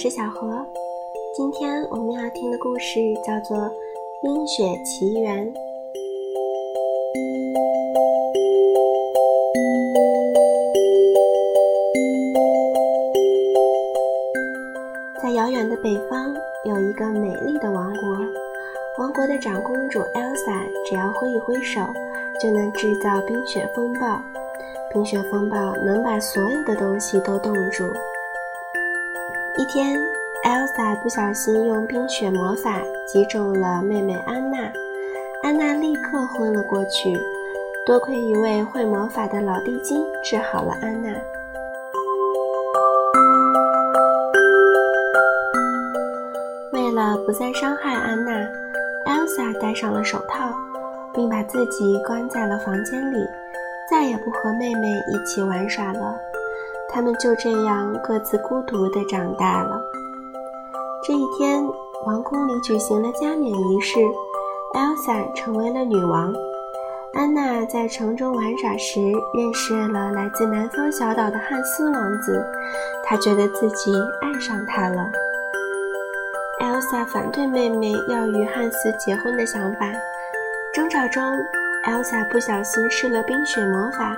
是小何。今天我们要听的故事叫做《冰雪奇缘》。在遥远的北方，有一个美丽的王国。王国的长公主 Elsa 只要挥一挥手，就能制造冰雪风暴。冰雪风暴能把所有的东西都冻住。一天，Elsa 不小心用冰雪魔法击中了妹妹安娜，安娜立刻昏了过去。多亏一位会魔法的老地精治好了安娜。为了不再伤害安娜，Elsa 戴上了手套，并把自己关在了房间里，再也不和妹妹一起玩耍了。他们就这样各自孤独地长大了。这一天，王宫里举行了加冕仪式，Elsa 成为了女王。安娜在城中玩耍时，认识了来自南方小岛的汉斯王子，她觉得自己爱上他了。Elsa 反对妹妹要与汉斯结婚的想法，争吵中，Elsa 不小心施了冰雪魔法。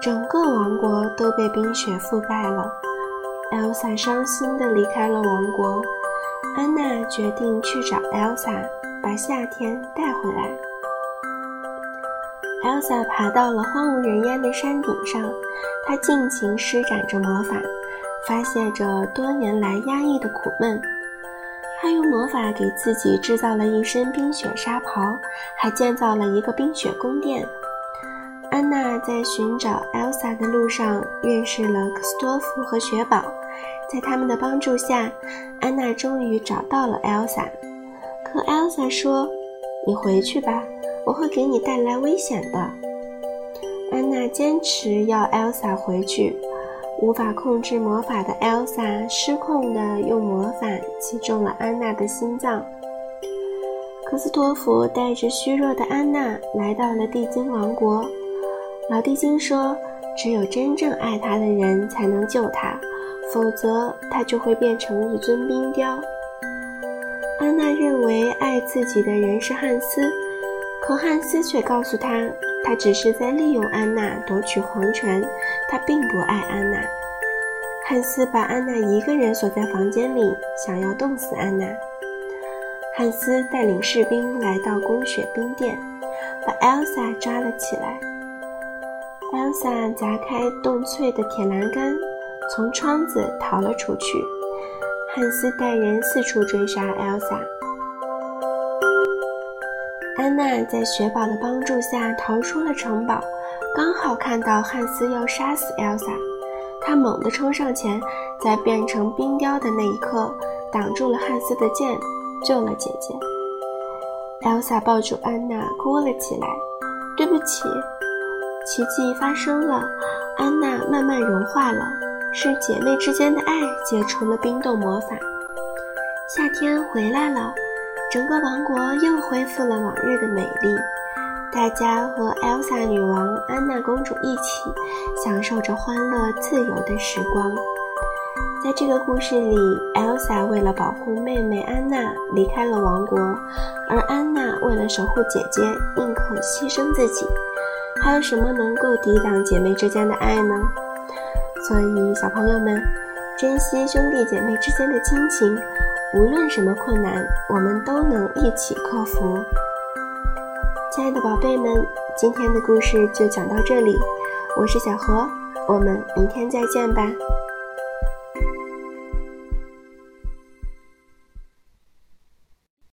整个王国都被冰雪覆盖了，Elsa 伤心地离开了王国。安娜决定去找 Elsa，把夏天带回来。Elsa 爬到了荒无人烟的山顶上，她尽情施展着魔法，发泄着多年来压抑的苦闷。她用魔法给自己制造了一身冰雪纱袍，还建造了一个冰雪宫殿。安娜在寻找 Elsa 的路上认识了克斯托夫和雪宝，在他们的帮助下，安娜终于找到了 Elsa。可 Elsa 说：“你回去吧，我会给你带来危险的。”安娜坚持要 Elsa 回去。无法控制魔法的 Elsa 失控的用魔法击中了安娜的心脏。克斯托弗带着虚弱的安娜来到了地精王国。老地精说：“只有真正爱他的人才能救他，否则他就会变成一尊冰雕。”安娜认为爱自己的人是汉斯，可汉斯却告诉她，他只是在利用安娜夺取皇权，他并不爱安娜。汉斯把安娜一个人锁在房间里，想要冻死安娜。汉斯带领士兵来到宫雪冰殿，把 Elsa 抓了起来。Elsa 砸开冻脆的铁栏杆，从窗子逃了出去。汉斯带人四处追杀 Elsa。安娜在雪宝的帮助下逃出了城堡，刚好看到汉斯要杀死 Elsa，她猛地冲上前，在变成冰雕的那一刻挡住了汉斯的剑，救了姐姐。Elsa 抱住安娜哭了起来：“对不起。”奇迹发生了，安娜慢慢融化了，是姐妹之间的爱解除了冰冻魔法。夏天回来了，整个王国又恢复了往日的美丽，大家和 Elsa 女王、安娜公主一起享受着欢乐自由的时光。在这个故事里，Elsa 为了保护妹妹安娜离开了王国，而安娜为了守护姐姐，宁可牺牲自己。还有什么能够抵挡姐妹之间的爱呢？所以，小朋友们，珍惜兄弟姐妹之间的亲情，无论什么困难，我们都能一起克服。亲爱的宝贝们，今天的故事就讲到这里，我是小何，我们明天再见吧。